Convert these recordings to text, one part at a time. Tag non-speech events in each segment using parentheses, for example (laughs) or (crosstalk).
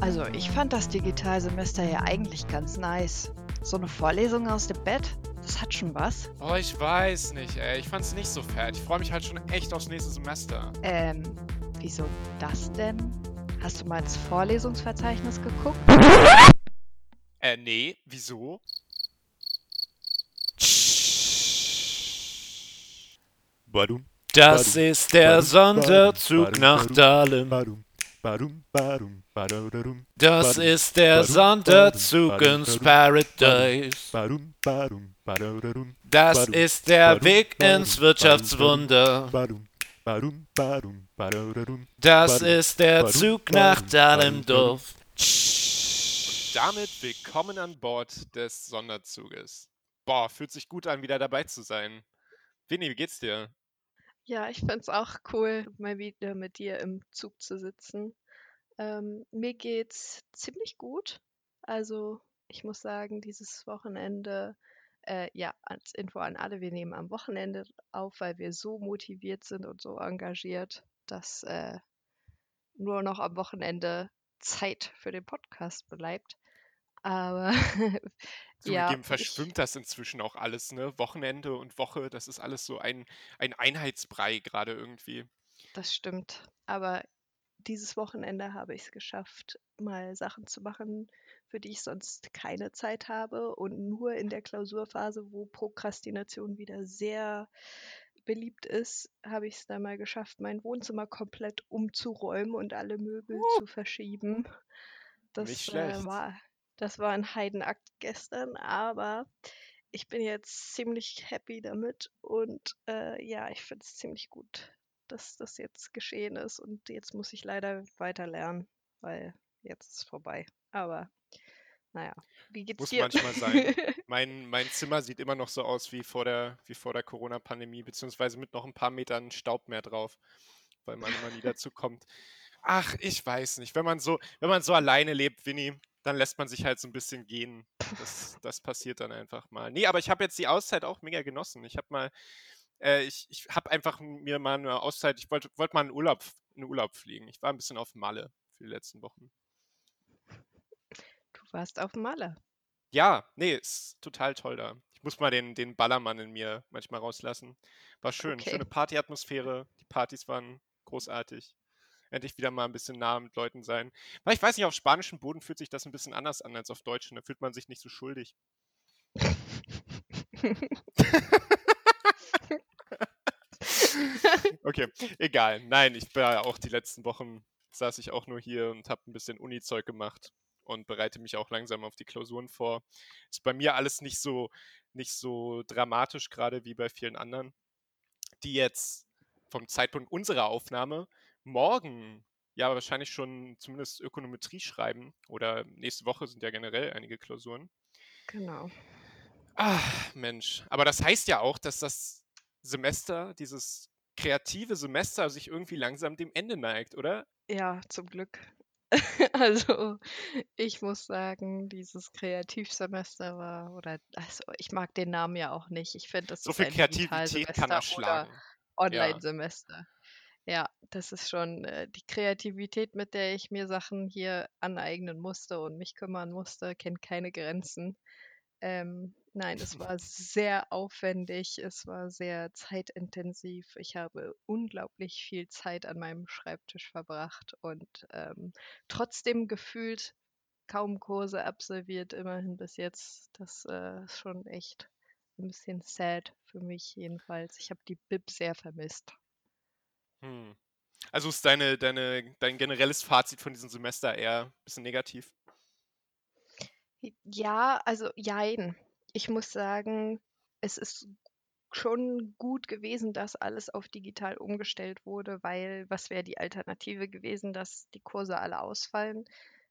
Also, ich fand das Digitalsemester ja eigentlich ganz nice. So eine Vorlesung aus dem Bett, das hat schon was. Oh, ich weiß nicht, ey. Ich fand's nicht so fett. Ich freue mich halt schon echt aufs nächste Semester. Ähm, wieso das denn? Hast du mal ins Vorlesungsverzeichnis geguckt? (laughs) Äh, nee. Wieso? Badum, Das ist der Sonderzug nach badum, Dahlem. Das ist der Sonderzug ins Paradise. Das ist der Weg ins Wirtschaftswunder. Das ist der Zug nach badum, Dahlendorf. Und damit willkommen an Bord des Sonderzuges. Boah, fühlt sich gut an, wieder dabei zu sein. Winnie, wie geht's dir? Ja, ich find's auch cool, mal wieder mit dir im Zug zu sitzen. Ähm, mir geht's ziemlich gut. Also, ich muss sagen, dieses Wochenende, äh, ja, als Info an alle, wir nehmen am Wochenende auf, weil wir so motiviert sind und so engagiert, dass äh, nur noch am Wochenende Zeit für den Podcast bleibt. Aber (laughs) ja, Zugegeben ich, verschwimmt das inzwischen auch alles, ne? Wochenende und Woche, das ist alles so ein, ein Einheitsbrei gerade irgendwie. das stimmt. Aber dieses Wochenende habe ich es geschafft, mal Sachen zu machen, für die ich sonst keine Zeit habe. Und nur in der Klausurphase, wo Prokrastination wieder sehr beliebt ist, habe ich es dann mal geschafft, mein Wohnzimmer komplett umzuräumen und alle Möbel Uh, zu verschieben. nicht Das äh, war, das war ein Heidenakt gestern, aber ich bin jetzt ziemlich happy damit und äh, ja, ich finde es ziemlich gut, dass das jetzt geschehen ist und jetzt muss ich leider weiter lernen, weil jetzt ist es vorbei. Aber naja, wie geht's Muss dir? manchmal sein. (laughs) Mein, mein Zimmer sieht immer noch so aus wie vor der, wie vor der Corona-Pandemie, beziehungsweise mit noch ein paar Metern Staub mehr drauf, weil man immer nie dazu kommt. Ach, ich weiß nicht. Wenn man so, wenn man so alleine lebt, Winnie, dann lässt man sich halt so ein bisschen gehen. Das, das passiert dann einfach mal. Nee, aber ich habe jetzt die Auszeit auch mega genossen. Ich habe mal, äh, ich, ich habe einfach mir mal eine Auszeit, ich wollte wollt mal in Urlaub, in Urlaub fliegen. Ich war ein bisschen auf Malle für die letzten Wochen. Du warst auf Malle. Ja, nee, ist total toll da. Ich muss mal den, den Ballermann in mir manchmal rauslassen. War schön. Okay. Schöne Partyatmosphäre. Die Partys waren großartig. Endlich wieder mal ein bisschen nah mit Leuten sein. Weil ich weiß nicht, auf spanischem Boden fühlt sich das ein bisschen anders an als auf deutschen. Da fühlt man sich nicht so schuldig. (laughs) (laughs) Okay, egal. Nein, ich war ja auch die letzten Wochen, saß ich auch nur hier und habe ein bisschen Uni-Zeug gemacht und bereite mich auch langsam auf die Klausuren vor. Ist bei mir alles nicht so, nicht so dramatisch gerade wie bei vielen anderen, die jetzt vom Zeitpunkt unserer Aufnahme morgen ja wahrscheinlich schon zumindest Ökonometrie schreiben oder nächste Woche sind ja generell einige Klausuren. Genau. Ah, Mensch. Aber das heißt ja auch, dass das Semester, dieses kreative Semester sich irgendwie langsam dem Ende neigt, oder? Ja, zum Glück. (laughs) Also, ich muss sagen, dieses Kreativsemester war, oder also ich mag den Namen ja auch nicht. Ich finde, das So ist viel ein Kreativität kann Digitalsemester oder erschlagen. Ja. Online-Semester. Ja, das ist schon äh, die Kreativität, mit der ich mir Sachen hier aneignen musste und mich kümmern musste, kennt keine Grenzen. Ähm, nein, es (laughs) war sehr aufwendig, es war sehr zeitintensiv. Ich habe unglaublich viel Zeit an meinem Schreibtisch verbracht und ähm, trotzdem gefühlt kaum Kurse absolviert, immerhin bis jetzt. Das äh, ist schon echt ein bisschen sad für mich jedenfalls. Ich habe die Bib sehr vermisst. Hm. Also ist deine, deine, dein generelles Fazit von diesem Semester eher ein bisschen negativ? Ja, also jein. Ich muss sagen, es ist schon gut gewesen, dass alles auf digital umgestellt wurde, weil was wäre die Alternative gewesen, dass die Kurse alle ausfallen?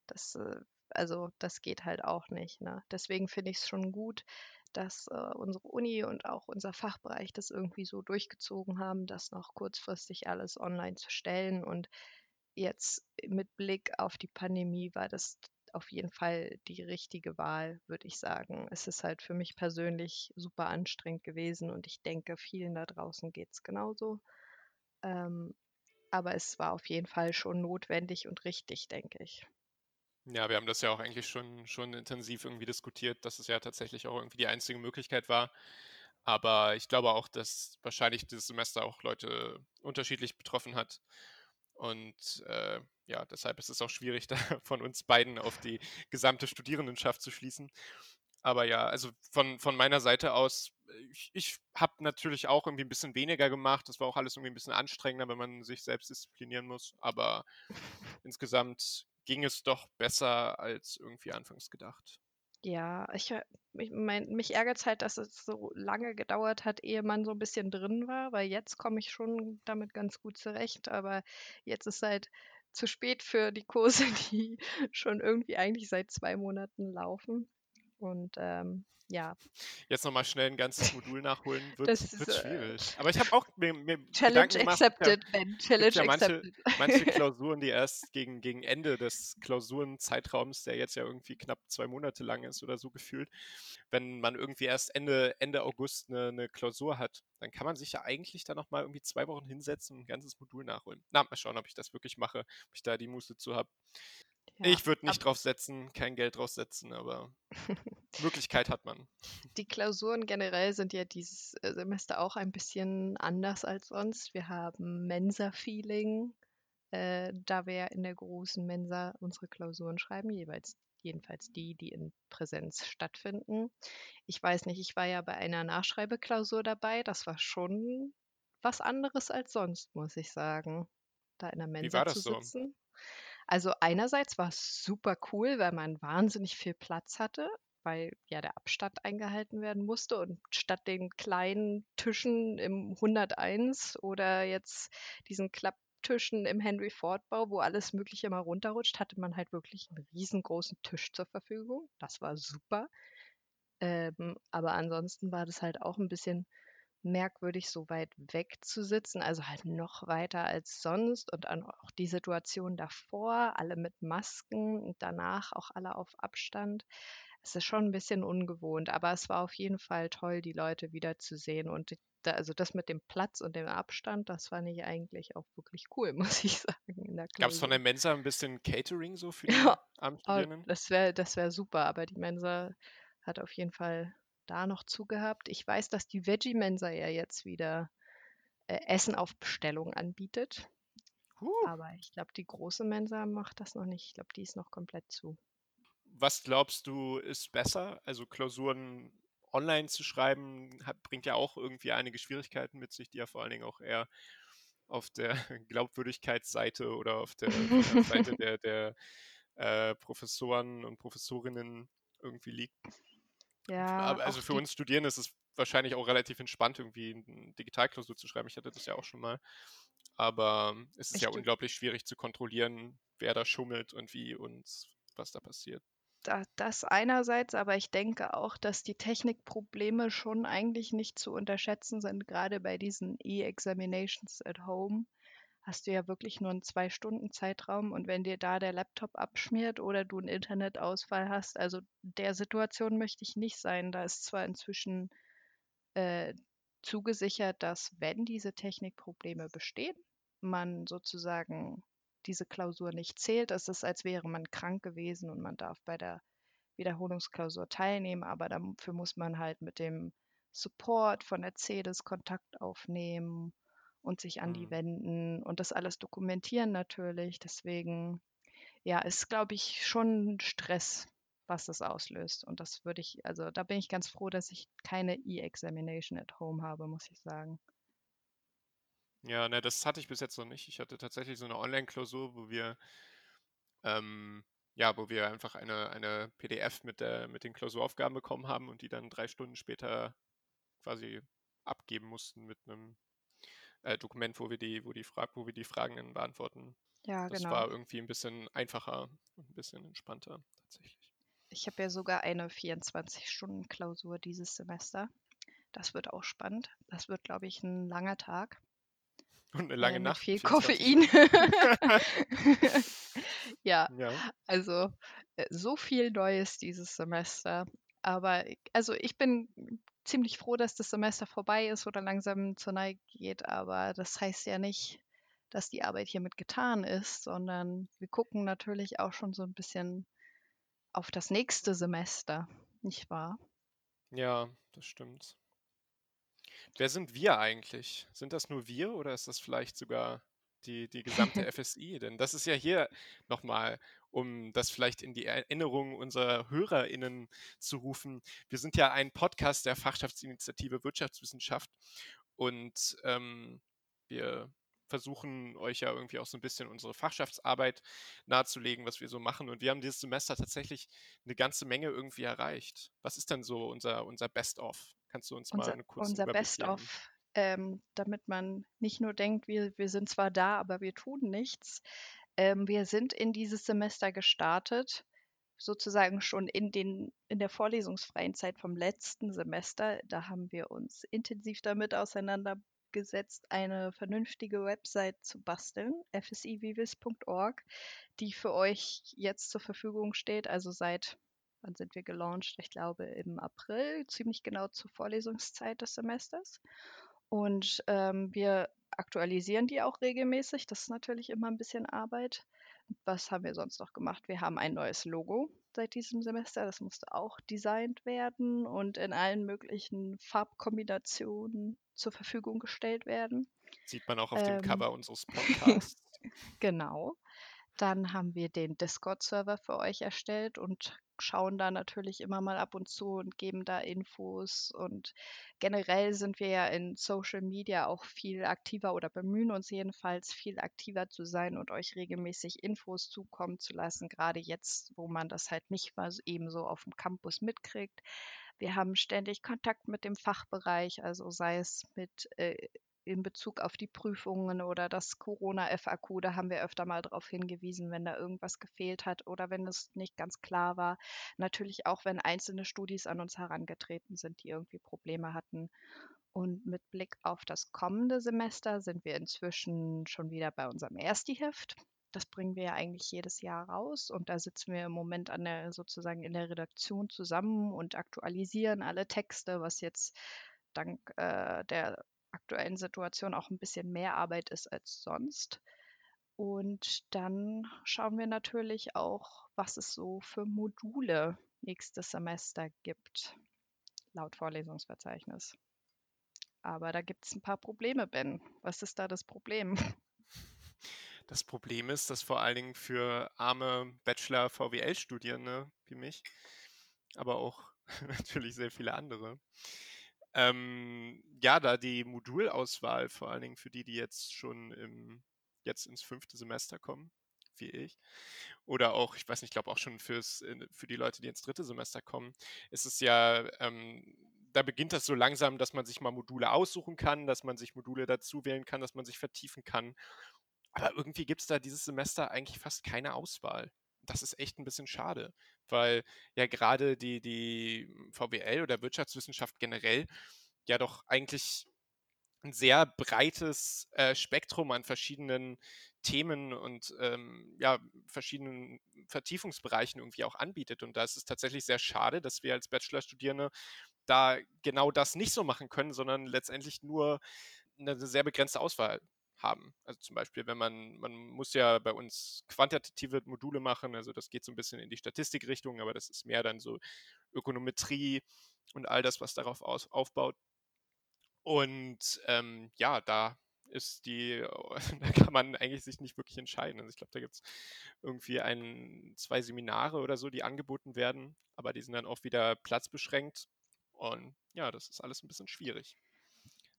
Das, äh, also das geht halt auch nicht, ne? Deswegen finde ich es schon gut, dass äh, unsere Uni und auch unser Fachbereich das irgendwie so durchgezogen haben, das noch kurzfristig alles online zu stellen. Und jetzt mit Blick auf die Pandemie war das auf jeden Fall die richtige Wahl, würde ich sagen. Es ist halt für mich persönlich super anstrengend gewesen und ich denke, vielen da draußen geht es genauso. Ähm, aber es war auf jeden Fall schon notwendig und richtig, denke ich. Ja, wir haben das ja auch eigentlich schon, schon intensiv irgendwie diskutiert, dass es ja tatsächlich auch irgendwie die einzige Möglichkeit war. Aber ich glaube auch, dass wahrscheinlich dieses Semester auch Leute unterschiedlich betroffen hat. Und äh, ja, deshalb ist es auch schwierig, (laughs) da von uns beiden auf die gesamte Studierendenschaft zu schließen. Aber ja, also von, von meiner Seite aus, ich, ich habe natürlich auch irgendwie ein bisschen weniger gemacht. Das war auch alles irgendwie ein bisschen anstrengender, wenn man sich selbst disziplinieren muss. Aber insgesamt ging es doch besser als irgendwie anfangs gedacht. Ja, ich, äh, ich mein, mich ärgert es halt, dass es so lange gedauert hat, ehe man so ein bisschen drin war, weil jetzt komme ich schon damit ganz gut zurecht, aber jetzt ist halt zu spät für die Kurse, (laughs) die schon irgendwie eigentlich seit zwei Monaten laufen. Und ähm, ja, Jetzt nochmal schnell ein ganzes Modul nachholen, wird, Das ist, wird äh, schwierig. Aber ich habe auch mir, mir Challenge Gedanken gemacht, accepted, Ben. Challenge ja manche, accepted. manche (laughs) Klausuren, die erst gegen, gegen Ende des Klausurenzeitraums, der jetzt ja irgendwie knapp zwei Monate lang ist oder so gefühlt, wenn man irgendwie erst Ende, Ende August eine, eine Klausur hat, dann kann man sich ja eigentlich da nochmal irgendwie zwei Wochen hinsetzen und ein ganzes Modul nachholen. Na, mal schauen, ob ich das wirklich mache, ob ich da die Muße zu habe. Ja, Ich würde nicht drauf setzen, kein Geld drauf setzen, aber (laughs) Möglichkeit hat man. Die Klausuren generell sind ja dieses äh, Semester auch ein bisschen anders als sonst. Wir haben Mensa-Feeling, äh, da wir ja in der großen Mensa unsere Klausuren schreiben, jeweils jedenfalls die, die in Präsenz stattfinden. Ich weiß nicht, ich war ja bei einer Nachschreibeklausur dabei. Das war schon was anderes als sonst, muss ich sagen, da in der Mensa war das zu so? Also einerseits war es super cool, weil man wahnsinnig viel Platz hatte, weil ja der Abstand eingehalten werden musste und statt den kleinen Tischen im 101 oder jetzt diesen Klapptischen im Henry Ford Bau, wo alles Mögliche mal runterrutscht, hatte man halt wirklich einen riesengroßen Tisch zur Verfügung. Das war super. Ähm, aber ansonsten war das halt auch ein bisschen merkwürdig, so weit weg zu sitzen, also halt noch weiter als sonst und dann auch die Situation davor, alle mit Masken und danach auch alle auf Abstand. Es ist schon ein bisschen ungewohnt, aber es war auf jeden Fall toll, die Leute wiederzusehen und da, also das mit dem Platz und dem Abstand, das fand ich eigentlich auch wirklich cool, (laughs) muss ich sagen, Gab es von der Mensa ein bisschen Catering so für die Ja, (laughs) Oh, Abendstudierenden? das wäre das wär super, aber die Mensa hat auf jeden Fall da noch zugehabt. Ich weiß, dass die Veggie-Mensa ja jetzt wieder äh, Essen auf Bestellung anbietet, Huh. aber ich glaube, die große Mensa macht das noch nicht. Ich glaube, die ist noch komplett zu. Was glaubst du, ist besser? Also Klausuren online zu schreiben, hat, bringt ja auch irgendwie einige Schwierigkeiten mit sich, die ja vor allen Dingen auch eher auf der (laughs) Glaubwürdigkeitsseite oder auf der, der (laughs) Seite der, der äh, Professoren und Professorinnen irgendwie liegt. Ja, also für uns Studierende ist es wahrscheinlich auch relativ entspannt, irgendwie eine Digitalklausur zu schreiben. Ich hatte das ja auch schon mal. Aber es ist ja unglaublich schwierig zu kontrollieren, wer da schummelt und wie und was da passiert. da, das einerseits, aber ich denke auch, dass die Technikprobleme schon eigentlich nicht zu unterschätzen sind, gerade bei diesen E-Examinations at Home. Hast du ja wirklich nur einen zwei Stunden Zeitraum und wenn dir da der Laptop abschmiert oder du einen Internetausfall hast, also der Situation möchte ich nicht sein. Da ist zwar inzwischen äh, zugesichert, dass wenn diese Technikprobleme bestehen, man sozusagen diese Klausur nicht zählt. Es ist, als wäre man krank gewesen und man darf bei der Wiederholungsklausur teilnehmen, aber dafür muss man halt mit dem Support von der CEDES Kontakt aufnehmen und sich an die Hm. wenden und das alles dokumentieren natürlich. Deswegen, ja, ist, glaube ich, schon Stress, was das auslöst. Und das würde ich, also da bin ich ganz froh, dass ich keine E-Examination at home habe, muss ich sagen. Ja, ne, das hatte ich bis jetzt noch nicht. Ich hatte tatsächlich so eine Online-Klausur, wo wir, ähm, ja, wo wir einfach eine, eine PDF mit der, mit den Klausuraufgaben bekommen haben und die dann drei Stunden später quasi abgeben mussten mit einem äh, Dokument, wo wir die, wo die Frag, wo wir die Fragen dann beantworten. Ja, Das genau. war irgendwie ein bisschen einfacher und ein bisschen entspannter tatsächlich. Ich habe ja sogar eine 24-Stunden-Klausur dieses Semester. Das wird auch spannend. Das wird, glaube ich, ein langer Tag. Und eine äh, lange mit Nacht. viel 24 Koffein. (laughs) ja, Ja. also äh, so viel Neues dieses Semester. Aber also ich bin ziemlich froh, dass das Semester vorbei ist oder langsam zur Neige geht. Aber das heißt ja nicht, dass die Arbeit hiermit getan ist, sondern wir gucken natürlich auch schon so ein bisschen auf das nächste Semester, nicht wahr? Ja, das stimmt. Wer sind wir eigentlich? Sind das nur wir oder ist das vielleicht sogar die, die gesamte (laughs) FSI? Denn das ist ja hier nochmal, um das vielleicht in die Erinnerung unserer HörerInnen zu rufen. Wir sind ja ein Podcast der Fachschaftsinitiative Wirtschaftswissenschaft und ähm, wir versuchen euch ja irgendwie auch so ein bisschen unsere Fachschaftsarbeit nahezulegen, was wir so machen. Und wir haben dieses Semester tatsächlich eine ganze Menge irgendwie erreicht. Was ist denn so unser, unser Best-of? Kannst du uns mal Unser, eine kurze unser? Best-of, ähm, damit man nicht nur denkt, wir, wir sind zwar da, aber wir tun nichts. Ähm, wir sind in dieses Semester gestartet, sozusagen schon in, den, in der vorlesungsfreien Zeit vom letzten Semester. Da haben wir uns intensiv damit auseinandergesetzt, eine vernünftige Website zu basteln, fsivivis.org, die für euch jetzt zur Verfügung steht, also seit wann sind wir gelauncht? Ich glaube im April, ziemlich genau zur Vorlesungszeit des Semesters. Und ähm, wir aktualisieren die auch regelmäßig. Das ist natürlich immer ein bisschen Arbeit. Was haben wir sonst noch gemacht? Wir haben ein neues Logo seit diesem Semester. Das musste auch designt werden und in allen möglichen Farbkombinationen zur Verfügung gestellt werden. Sieht man auch auf dem Ähm, Cover unseres (laughs) Podcasts. Genau. Dann haben wir den Discord-Server für euch erstellt und schauen da natürlich immer mal ab und zu und geben da Infos. Und generell sind wir ja in Social Media auch viel aktiver oder bemühen uns jedenfalls viel aktiver zu sein und euch regelmäßig Infos zukommen zu lassen, gerade jetzt, wo man das halt nicht mal eben so auf dem Campus mitkriegt. Wir haben ständig Kontakt mit dem Fachbereich, also sei es mit äh, in Bezug auf die Prüfungen oder das Corona-FAQ, da haben wir öfter mal darauf hingewiesen, wenn da irgendwas gefehlt hat oder wenn es nicht ganz klar war. Natürlich auch, wenn einzelne Studis an uns herangetreten sind, die irgendwie Probleme hatten. Und mit Blick auf das kommende Semester sind wir inzwischen schon wieder bei unserem Erstiheft. Das bringen wir ja eigentlich jedes Jahr raus und da sitzen wir im Moment an der sozusagen in der Redaktion zusammen und aktualisieren alle Texte, was jetzt dank äh, der aktuellen Situation auch ein bisschen mehr Arbeit ist als sonst. Und dann schauen wir natürlich auch, was es so für Module nächstes Semester gibt, laut Vorlesungsverzeichnis. Aber da gibt es ein paar Probleme, Ben. Was ist da das Problem? Das Problem ist, dass vor allen Dingen für arme Bachelor-VWL-Studierende wie mich, aber auch (laughs) natürlich sehr viele andere, ähm, ja, da die Modulauswahl, vor allen Dingen für die, die jetzt schon im, jetzt ins fünfte Semester kommen, wie ich, oder auch, ich weiß nicht, ich glaube auch schon fürs, für die Leute, die ins dritte Semester kommen, ist es ja, ähm, da beginnt das so langsam, dass man sich mal Module aussuchen kann, dass man sich Module dazu wählen kann, dass man sich vertiefen kann. Aber irgendwie gibt es da dieses Semester eigentlich fast keine Auswahl. Das ist echt ein bisschen schade, weil ja gerade die, die VWL oder Wirtschaftswissenschaft generell ja doch eigentlich ein sehr breites äh, Spektrum an verschiedenen Themen und ähm, ja, verschiedenen Vertiefungsbereichen irgendwie auch anbietet. Und da ist es tatsächlich sehr schade, dass wir als Bachelorstudierende da genau das nicht so machen können, sondern letztendlich nur eine sehr begrenzte Auswahl haben. Also zum Beispiel, wenn man, man muss ja bei uns quantitative Module machen, also das geht so ein bisschen in die Statistikrichtung, aber das ist mehr dann so Ökonometrie und all das, was darauf aus, aufbaut. Und ähm, ja, da ist die, (laughs) da kann man eigentlich sich nicht wirklich entscheiden. Also ich glaube, da gibt es irgendwie ein, zwei Seminare oder so, die angeboten werden, aber die sind dann auch wieder platzbeschränkt. Und ja, das ist alles ein bisschen schwierig.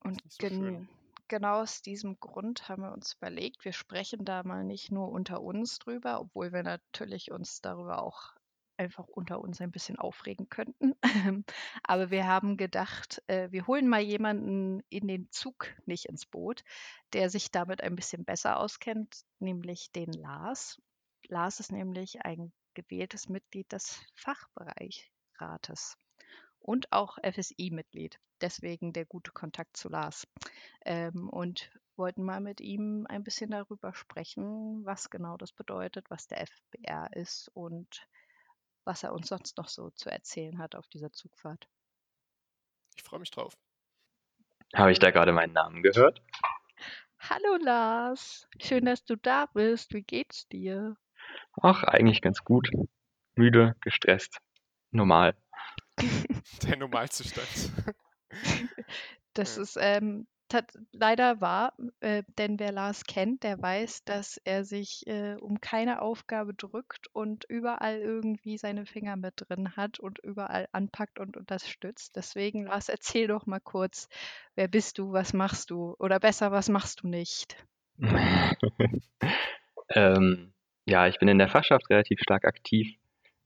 Und so schön. Gen genau aus diesem Grund haben wir uns überlegt, wir sprechen da mal nicht nur unter uns drüber, obwohl wir natürlich uns darüber auch einfach unter uns ein bisschen aufregen könnten. (laughs) Aber wir haben gedacht, äh, wir holen mal jemanden in den Zug, nicht ins Boot, der sich damit ein bisschen besser auskennt, nämlich den Lars. Lars ist nämlich ein gewähltes Mitglied des Fachbereichrates und auch FSI-Mitglied. Deswegen der gute Kontakt zu Lars. Ähm, und wollten mal mit ihm ein bisschen darüber sprechen, was genau das bedeutet, was der FBR ist und was er uns sonst noch so zu erzählen hat auf dieser Zugfahrt. Ich freue mich drauf. Habe ich da gerade meinen Namen gehört? Hallo Lars, schön, dass du da bist. Wie geht's dir? Ach, eigentlich ganz gut. müde, gestresst, normal. (laughs) Der Normalzustand. (laughs) Das Ja. ist ähm, leider wahr, äh, denn wer Lars kennt, der weiß, dass er sich äh, um keine Aufgabe drückt und überall irgendwie seine Finger mit drin hat und überall anpackt und unterstützt. Deswegen, Lars, erzähl doch mal kurz, wer bist du, was machst du? Oder besser, was machst du nicht? (laughs) Ähm, ja, ich bin in der Fachschaft relativ stark aktiv.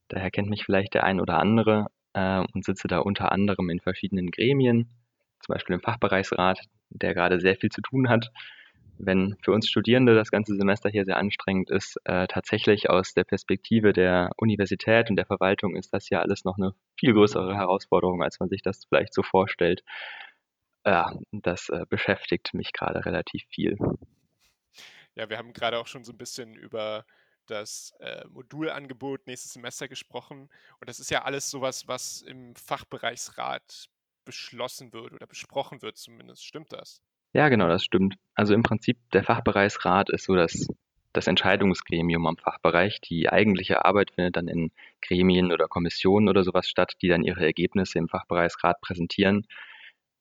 Daher kennt mich vielleicht der ein oder andere äh, und sitze da unter anderem in verschiedenen Gremien, zum Beispiel im Fachbereichsrat, der gerade sehr viel zu tun hat. Wenn für uns Studierende das ganze Semester hier sehr anstrengend ist, äh, tatsächlich aus der Perspektive der Universität und der Verwaltung ist das ja alles noch eine viel größere Herausforderung, als man sich das vielleicht so vorstellt. Ja, das äh, beschäftigt mich gerade relativ viel. Ja, wir haben gerade auch schon so ein bisschen über das äh, Modulangebot nächstes Semester gesprochen. Und das ist ja alles sowas, was im Fachbereichsrat beschlossen wird oder besprochen wird zumindest. Stimmt das? Ja, genau, das stimmt. Also im Prinzip, der Fachbereichsrat ist so das, das Entscheidungsgremium am Fachbereich. Die eigentliche Arbeit findet dann in Gremien oder Kommissionen oder sowas statt, die dann ihre Ergebnisse im Fachbereichsrat präsentieren.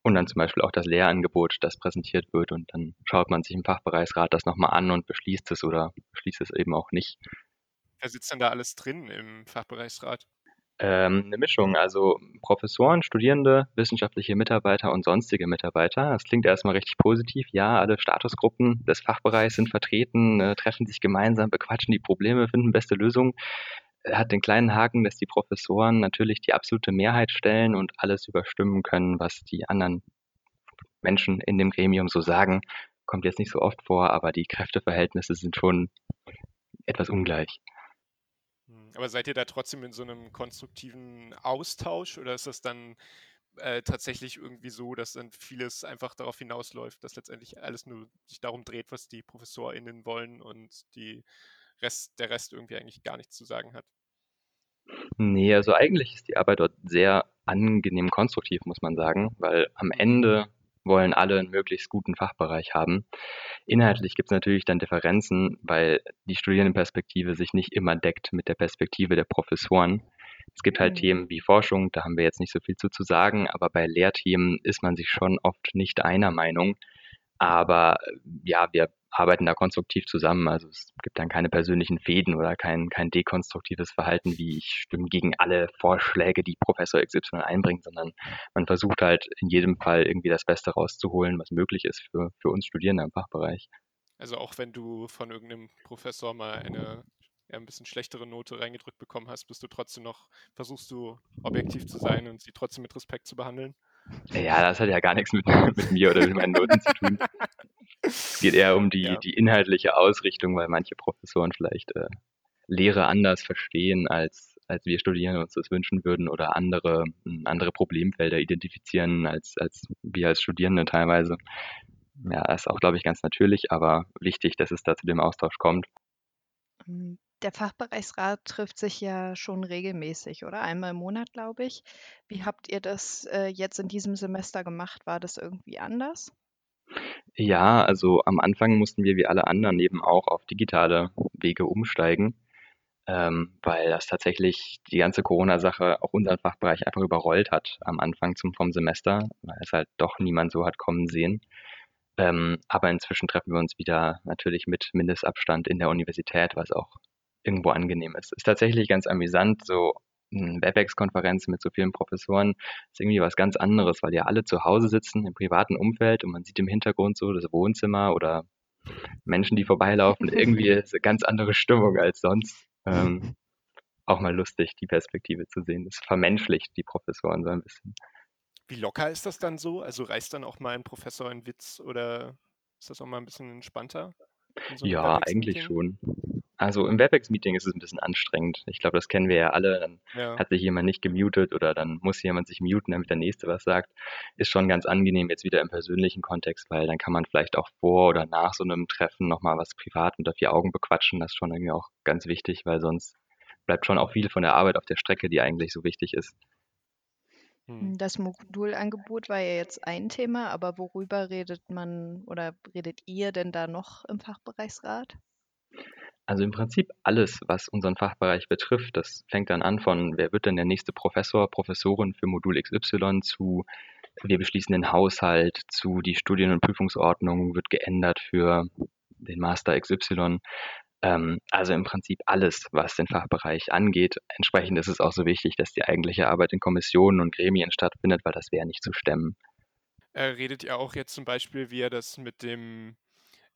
Und dann zum Beispiel auch das Lehrangebot, das präsentiert wird. Und dann schaut man sich im Fachbereichsrat das nochmal an und beschließt es oder beschließt es eben auch nicht. Wer sitzt denn da alles drin im Fachbereichsrat? Ähm, eine Mischung, also Professoren, Studierende, wissenschaftliche Mitarbeiter und sonstige Mitarbeiter. Das klingt erstmal richtig positiv. Ja, alle Statusgruppen des Fachbereichs sind vertreten, äh, treffen sich gemeinsam, bequatschen die Probleme, finden beste Lösungen. Hat den kleinen Haken, dass die Professoren natürlich die absolute Mehrheit stellen und alles überstimmen können, was die anderen Menschen in dem Gremium so sagen. Kommt jetzt nicht so oft vor, aber die Kräfteverhältnisse sind schon etwas ungleich. Hm, Aber seid ihr da trotzdem in so einem konstruktiven Austausch oder ist das dann äh, tatsächlich irgendwie so, dass dann vieles einfach darauf hinausläuft, dass letztendlich alles nur sich darum dreht, was die ProfessorInnen wollen und die Rest, der Rest irgendwie eigentlich gar nichts zu sagen hat? Nee, also eigentlich ist die Arbeit dort sehr angenehm konstruktiv, muss man sagen, weil am Ende wollen alle einen möglichst guten Fachbereich haben. Inhaltlich gibt es natürlich dann Differenzen, weil die Studierendenperspektive sich nicht immer deckt mit der Perspektive der Professoren. Es gibt halt Mhm. Themen wie Forschung, da haben wir jetzt nicht so viel zu, zu sagen, aber bei Lehrthemen ist man sich schon oft nicht einer Meinung. Aber ja, wir arbeiten da konstruktiv zusammen. Also es gibt dann keine persönlichen Fäden oder kein, kein dekonstruktives Verhalten, wie ich stimme gegen alle Vorschläge, die Professor XY einbringt, sondern man versucht halt in jedem Fall irgendwie das Beste rauszuholen, was möglich ist für, für uns Studierende im Fachbereich. Also auch wenn du von irgendeinem Professor mal eine ein bisschen schlechtere Note reingedrückt bekommen hast, bist du trotzdem noch, versuchst du objektiv zu sein und sie trotzdem mit Respekt zu behandeln? Ja, das hat ja gar nichts mit, (laughs) mit mir oder mit meinen Noten zu tun. Es geht eher um die, Ja. die inhaltliche Ausrichtung, weil manche Professoren vielleicht äh, Lehre anders verstehen, als, als wir Studierende uns das wünschen würden oder andere, andere Problemfelder identifizieren, als, als wir als Studierende teilweise. Ja, das ist auch, glaube ich, ganz natürlich, aber wichtig, dass es da zu dem Austausch kommt. Ähm, Der Fachbereichsrat trifft sich ja schon regelmäßig, oder? Einmal im Monat, glaube ich. Wie habt ihr das äh, jetzt in diesem Semester gemacht? War das irgendwie anders? Ja, also am Anfang mussten wir wie alle anderen eben auch auf digitale Wege umsteigen, ähm, weil das tatsächlich die ganze Corona-Sache auch unseren Fachbereich einfach überrollt hat am Anfang zum, vom Semester, weil es halt doch niemand so hat kommen sehen. Ähm, aber inzwischen treffen wir uns wieder natürlich mit Mindestabstand in der Universität, was auch irgendwo angenehm ist. Ist tatsächlich ganz amüsant, so eine WebEx-Konferenz mit so vielen Professoren ist irgendwie was ganz anderes, weil ja alle zu Hause sitzen im privaten Umfeld und man sieht im Hintergrund so das Wohnzimmer oder Menschen, die vorbeilaufen. (laughs) Irgendwie ist eine ganz andere Stimmung als sonst. Ähm, auch mal lustig, die Perspektive zu sehen. Das vermenschlicht die Professoren so ein bisschen. Wie locker ist das dann so? Also reißt dann auch mal ein Professor einen Witz oder ist das auch mal ein bisschen entspannter? so Ja, eigentlich schon. Also im WebEx-Meeting ist es ein bisschen anstrengend. Ich glaube, das kennen wir ja alle. Dann Ja. hat sich jemand nicht gemutet oder dann muss jemand sich muten, damit der Nächste was sagt. Ist schon ganz angenehm jetzt wieder im persönlichen Kontext, weil dann kann man vielleicht auch vor oder nach so einem Treffen nochmal was privat unter vier Augen bequatschen. Das ist schon irgendwie auch ganz wichtig, weil sonst bleibt schon auch viel von der Arbeit auf der Strecke, die eigentlich so wichtig ist. Hm. Das Modulangebot war ja jetzt ein Thema, aber worüber redet man oder redet ihr denn da noch im Fachbereichsrat? Also im Prinzip alles, was unseren Fachbereich betrifft. Das fängt dann an von, wer wird denn der nächste Professor, Professorin für Modul XY zu, wir beschließen den Haushalt, zu die Studien- und Prüfungsordnung wird geändert für den Master XY. Ähm, also im Prinzip alles, was den Fachbereich angeht. Entsprechend ist es auch so wichtig, dass die eigentliche Arbeit in Kommissionen und Gremien stattfindet, weil das wäre nicht zu stemmen. Äh, redet ihr auch jetzt zum Beispiel, wie ihr das mit dem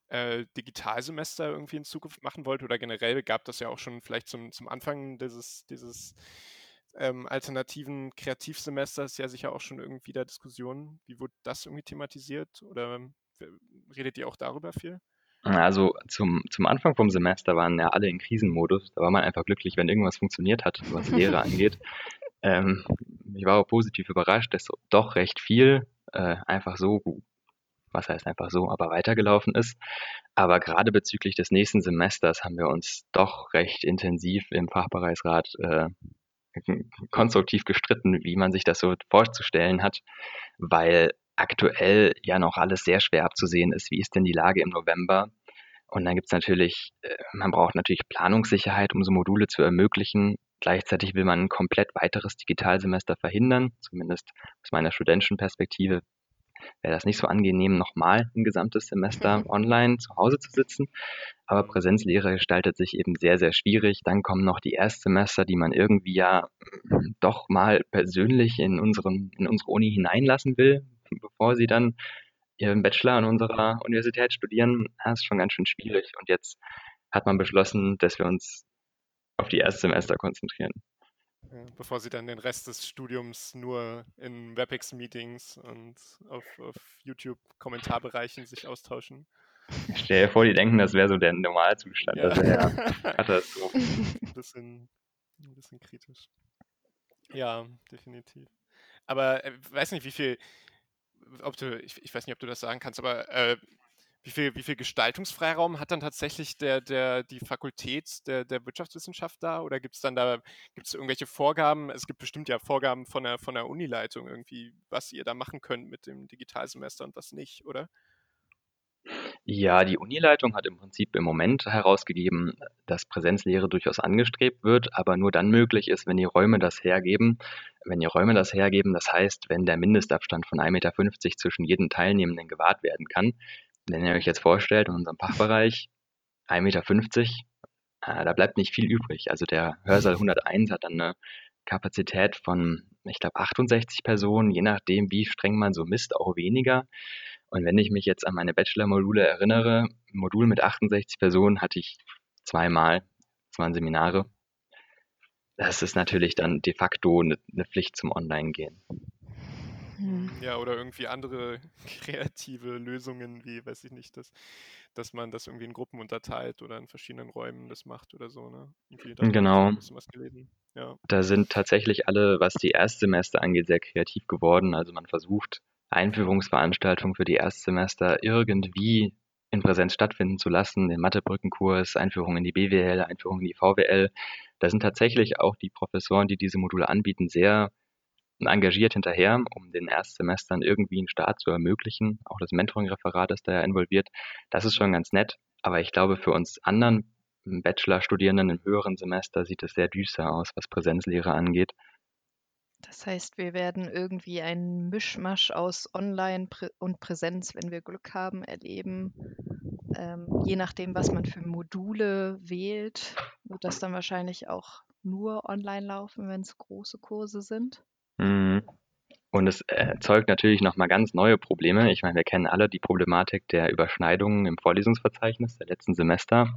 äh, Digitalsemester irgendwie in Zukunft machen wollt? Oder generell gab das ja auch schon vielleicht zum, zum Anfang dieses, dieses ähm, alternativen Kreativsemesters ja sicher auch schon irgendwie da Diskussionen. Wie wurde das irgendwie thematisiert? Oder ähm, redet ihr auch darüber viel? Also zum, zum Anfang vom Semester waren ja alle in Krisenmodus. Da war man einfach glücklich, wenn irgendwas funktioniert hat, was Lehre (laughs) angeht. Ähm, ich war auch positiv überrascht, dass doch recht viel äh, einfach so, was heißt einfach so, aber weitergelaufen ist. Aber gerade bezüglich des nächsten Semesters haben wir uns doch recht intensiv im Fachbereichsrat äh, konstruktiv gestritten, wie man sich das so vorzustellen hat, weil aktuell ja noch alles sehr schwer abzusehen ist. Wie ist denn die Lage im November? Und dann gibt es natürlich, äh, man braucht natürlich Planungssicherheit, um so Module zu ermöglichen. Gleichzeitig will man ein komplett weiteres Digitalsemester verhindern, zumindest aus meiner studentischen Perspektive wäre das nicht so angenehm, nochmal ein gesamtes Semester online zu Hause zu sitzen. Aber Präsenzlehre gestaltet sich eben sehr, sehr schwierig. Dann kommen noch die Erstsemester, die man irgendwie ja doch mal persönlich in, unseren, in unsere Uni hineinlassen will, bevor sie dann ihren Bachelor an unserer Universität studieren, das ist schon ganz schön schwierig. Und jetzt hat man beschlossen, dass wir uns auf die Erstsemester konzentrieren. Bevor sie dann den Rest des Studiums nur in WebEx-Meetings und auf, auf YouTube-Kommentarbereichen sich austauschen. Stell dir vor, die denken, das wäre so der Normalzustand. Ja. Das wäre ja Katastrophe. ein, bisschen, ein bisschen kritisch. Ja, definitiv. Aber äh, weiß nicht, wie viel, ob du, ich, ich, weiß nicht, ob du das sagen kannst, aber äh, wie viel, wie viel Gestaltungsfreiraum hat dann tatsächlich der, der, die Fakultät der, der Wirtschaftswissenschaft da? Oder gibt es dann da, gibt irgendwelche Vorgaben? Es gibt bestimmt ja Vorgaben von der, von der Unileitung irgendwie, was ihr da machen könnt mit dem Digitalsemester und was nicht, oder? Ja, die Unileitung hat im Prinzip im Moment herausgegeben, dass Präsenzlehre durchaus angestrebt wird, aber nur dann möglich ist, wenn die Räume das hergeben. Wenn die Räume das hergeben, das heißt, wenn der Mindestabstand von 1,50 Meter zwischen jedem Teilnehmenden gewahrt werden kann. Wenn ihr euch jetzt vorstellt, in unserem Fachbereich 1,50 Meter, äh, da bleibt nicht viel übrig. Also der Hörsaal 101 hat dann eine Kapazität von, ich glaube, 68 Personen, je nachdem, wie streng man so misst, auch weniger. Und wenn ich mich jetzt an meine Bachelor-Module erinnere, ein Modul mit 68 Personen hatte ich zweimal, das waren Seminare. Das ist natürlich dann de facto eine, eine Pflicht zum Online-Gehen. Hm. Ja, oder irgendwie andere (laughs) kreative Lösungen, wie, weiß ich nicht, dass, dass man das irgendwie in Gruppen unterteilt oder in verschiedenen Räumen das macht oder so, ne? Genau. Ja. Da sind tatsächlich alle, was die Erstsemester angeht, sehr kreativ geworden. Also man versucht, Einführungsveranstaltungen für die Erstsemester irgendwie in Präsenz stattfinden zu lassen, den Mathebrückenkurs, Einführung in die BWL, Einführung in die VWL. Da sind tatsächlich auch die Professoren, die diese Module anbieten, sehr engagiert hinterher, um den Erstsemestern irgendwie einen Start zu ermöglichen. Auch das Mentoring-Referat ist da ja involviert. Das ist schon ganz nett, aber ich glaube, für uns anderen Bachelor-Studierenden im höheren Semester sieht es sehr düster aus, was Präsenzlehre angeht. Das heißt, wir werden irgendwie einen Mischmasch aus Online und Präsenz, wenn wir Glück haben, erleben. Ähm, je nachdem, was man für Module wählt, wird das dann wahrscheinlich auch nur online laufen, wenn es große Kurse sind. Mhm. Und es erzeugt natürlich nochmal ganz neue Probleme. Ich meine, wir kennen alle die Problematik der Überschneidungen im Vorlesungsverzeichnis der letzten Semester.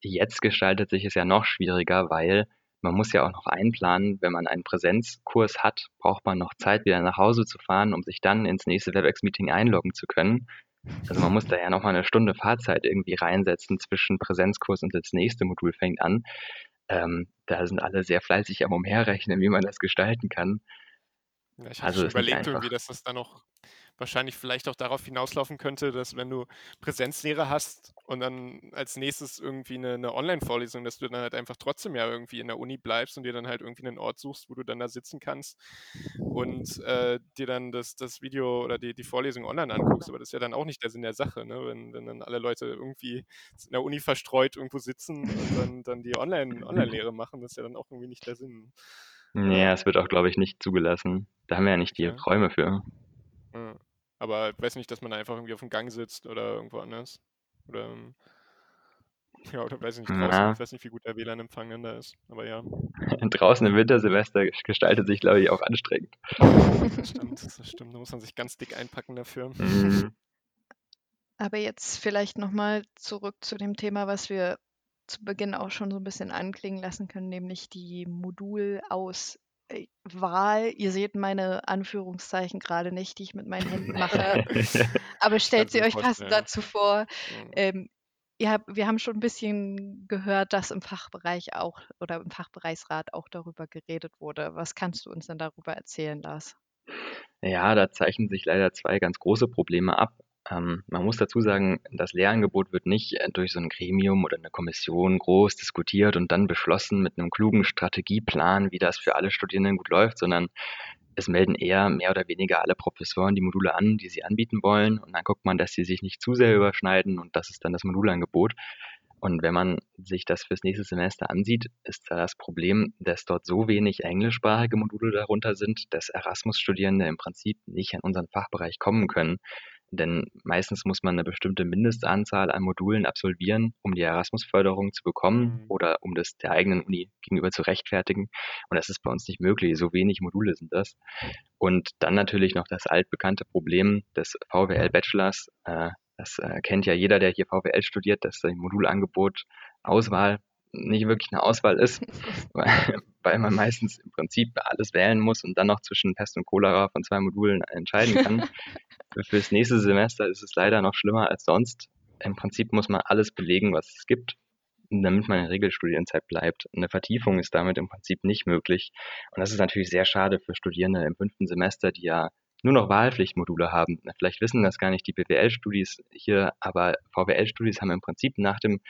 Jetzt gestaltet sich es ja noch schwieriger, weil man muss ja auch noch einplanen, wenn man einen Präsenzkurs hat, braucht man noch Zeit, wieder nach Hause zu fahren, um sich dann ins nächste WebEx-Meeting einloggen zu können. Also man muss da ja nochmal eine Stunde Fahrzeit irgendwie reinsetzen zwischen Präsenzkurs und das nächste Modul fängt an. Ähm, da sind alle sehr fleißig am Umherrechnen, wie man das gestalten kann. Ja, ich hatte Also schon überlegt, irgendwie, dass das dann noch wahrscheinlich vielleicht auch darauf hinauslaufen könnte, dass wenn du Präsenzlehre hast und dann als nächstes irgendwie eine, eine Online-Vorlesung, dass du dann halt einfach trotzdem ja irgendwie in der Uni bleibst und dir dann halt irgendwie einen Ort suchst, wo du dann da sitzen kannst und äh, dir dann das, das Video oder die, die Vorlesung online anguckst. Aber das ist ja dann auch nicht der Sinn der Sache, ne? wenn, wenn dann alle Leute irgendwie in der Uni verstreut irgendwo sitzen und dann, dann die Online- Online-Lehre machen. Das ist ja dann auch irgendwie nicht der Sinn. Ja, es wird auch, glaube ich, nicht zugelassen. Da haben wir ja nicht die Okay. Räume für. Ja. Aber ich weiß nicht, dass man da einfach irgendwie auf dem Gang sitzt oder irgendwo anders. Oder ähm, (laughs) ja, oder weiß ich nicht, draußen. Na. Ich weiß nicht, wie gut der WLAN-Empfang dann da ist. Aber ja, (laughs) Draußen im Wintersemester gestaltet sich, glaube ich, auch anstrengend. das stimmt, das stimmt. Da muss man sich ganz dick einpacken dafür. Mhm. Aber jetzt vielleicht nochmal zurück zu dem Thema, was wir zu Beginn auch schon so ein bisschen anklingen lassen können, nämlich die Modulauswahl. Ihr seht meine Anführungszeichen gerade nicht, die ich mit meinen Händen (laughs) mache, (laughs) aber stellt sie euch passend dazu vor. Mhm. Ähm, habt, wir haben schon ein bisschen gehört, dass im Fachbereich auch oder im Fachbereichsrat auch darüber geredet wurde. Was kannst du uns denn darüber erzählen, Lars? Ja, da zeichnen sich leider zwei ganz große Probleme ab. Ähm, man muss dazu sagen, das Lehrangebot wird nicht äh, durch so ein Gremium oder eine Kommission groß diskutiert und dann beschlossen mit einem klugen Strategieplan, wie das für alle Studierenden gut läuft, sondern es melden eher mehr oder weniger alle Professoren die Module an, die sie anbieten wollen. Und dann guckt man, dass sie sich nicht zu sehr überschneiden und das ist dann das Modulangebot. Und wenn man sich das fürs nächste Semester ansieht, ist da das Problem, dass dort so wenig englischsprachige Module darunter sind, dass Erasmus-Studierende im Prinzip nicht an unseren Fachbereich kommen können. Denn meistens muss man eine bestimmte Mindestanzahl an Modulen absolvieren, um die Erasmus-Förderung zu bekommen Mhm. oder um das der eigenen Uni gegenüber zu rechtfertigen. Und das ist bei uns nicht möglich. So wenig Module sind das. Und dann natürlich noch das altbekannte Problem des VWL-Bachelors. Äh, das äh, kennt ja jeder, der hier VWL studiert, dass das Modulangebot Auswahl nicht wirklich eine Auswahl ist, (laughs) weil, man meistens im Prinzip alles wählen muss und dann noch zwischen Pest und Cholera von zwei Modulen entscheiden kann. (laughs) Fürs nächste Semester ist es leider noch schlimmer als sonst. Im Prinzip muss man alles belegen, was es gibt, damit man in Regelstudienzeit bleibt. Eine Vertiefung ist damit im Prinzip nicht möglich. Und das ist natürlich sehr schade für Studierende im fünften Semester, die ja nur noch Wahlpflichtmodule haben. Vielleicht wissen das gar nicht die BWL-Studis hier, aber VWL-Studis haben im Prinzip nach dem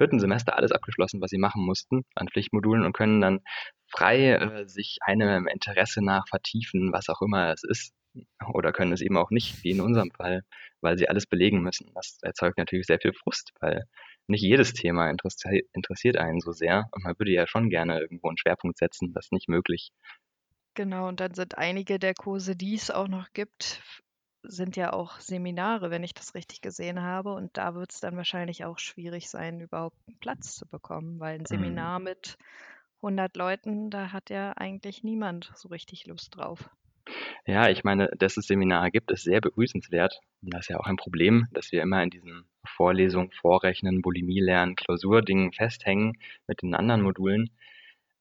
vierten Semester alles abgeschlossen, was sie machen mussten an Pflichtmodulen und können dann frei äh, sich einem Interesse nach vertiefen, was auch immer es ist. Oder können es eben auch nicht, wie in unserem Fall, weil sie alles belegen müssen. Das erzeugt natürlich sehr viel Frust, weil nicht jedes Thema interessi interessiert einen so sehr und man würde ja schon gerne irgendwo einen Schwerpunkt setzen. Das ist nicht möglich. Genau, und dann sind einige der Kurse, die es auch noch gibt, sind ja auch Seminare, wenn ich das richtig gesehen habe. Und da wird es dann wahrscheinlich auch schwierig sein, überhaupt einen Platz zu bekommen, weil ein Mhm. Seminar mit 100 Leuten, da hat ja eigentlich niemand so richtig Lust drauf. Ja, ich meine, dass es Seminare gibt, ist sehr begrüßenswert. Und das ist ja auch ein Problem, dass wir immer in diesen Vorlesungen, Vorrechnen, Bulimie lernen, Klausurdingen festhängen mit den anderen Modulen.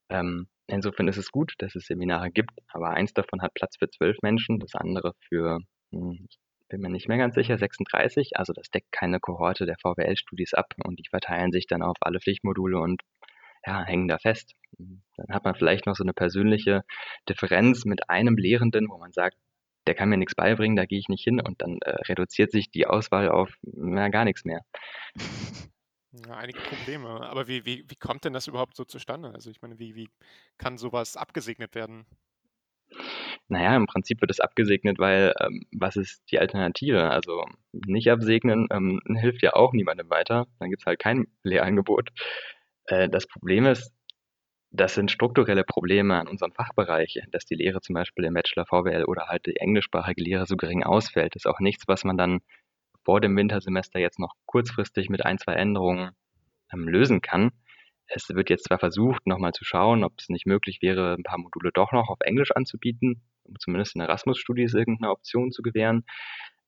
Ähm, insofern ist es gut, dass es Seminare gibt, aber eins davon hat Platz für zwölf Menschen, das andere für, bin mir nicht mehr ganz sicher, 36. Also das deckt keine Kohorte der VWL-Studis ab und die verteilen sich dann auf alle Pflichtmodule und ja, hängen da fest. Dann hat man vielleicht noch so eine persönliche Differenz mit einem Lehrenden, wo man sagt, der kann mir nichts beibringen, da gehe ich nicht hin und dann äh, reduziert sich die Auswahl auf na, gar nichts mehr. Ja, einige Probleme. Aber wie, wie, wie kommt denn das überhaupt so zustande? Also ich meine, wie, wie kann sowas abgesegnet werden? Naja, im Prinzip wird es abgesegnet, weil ähm, was ist die Alternative? Also nicht absegnen ähm, hilft ja auch niemandem weiter. Dann gibt es halt kein Lehrangebot. Äh, das Problem ist, das sind strukturelle Probleme an unserem Fachbereich, dass die Lehre zum Beispiel im Bachelor VWL oder halt die englischsprachige Lehre so gering ausfällt. Ist auch nichts, was man dann vor dem Wintersemester jetzt noch kurzfristig mit ein, zwei Änderungen ähm, lösen kann. Es wird jetzt zwar versucht, nochmal zu schauen, ob es nicht möglich wäre, ein paar Module doch noch auf Englisch anzubieten, zumindest in Erasmus-Studis irgendeine Option zu gewähren.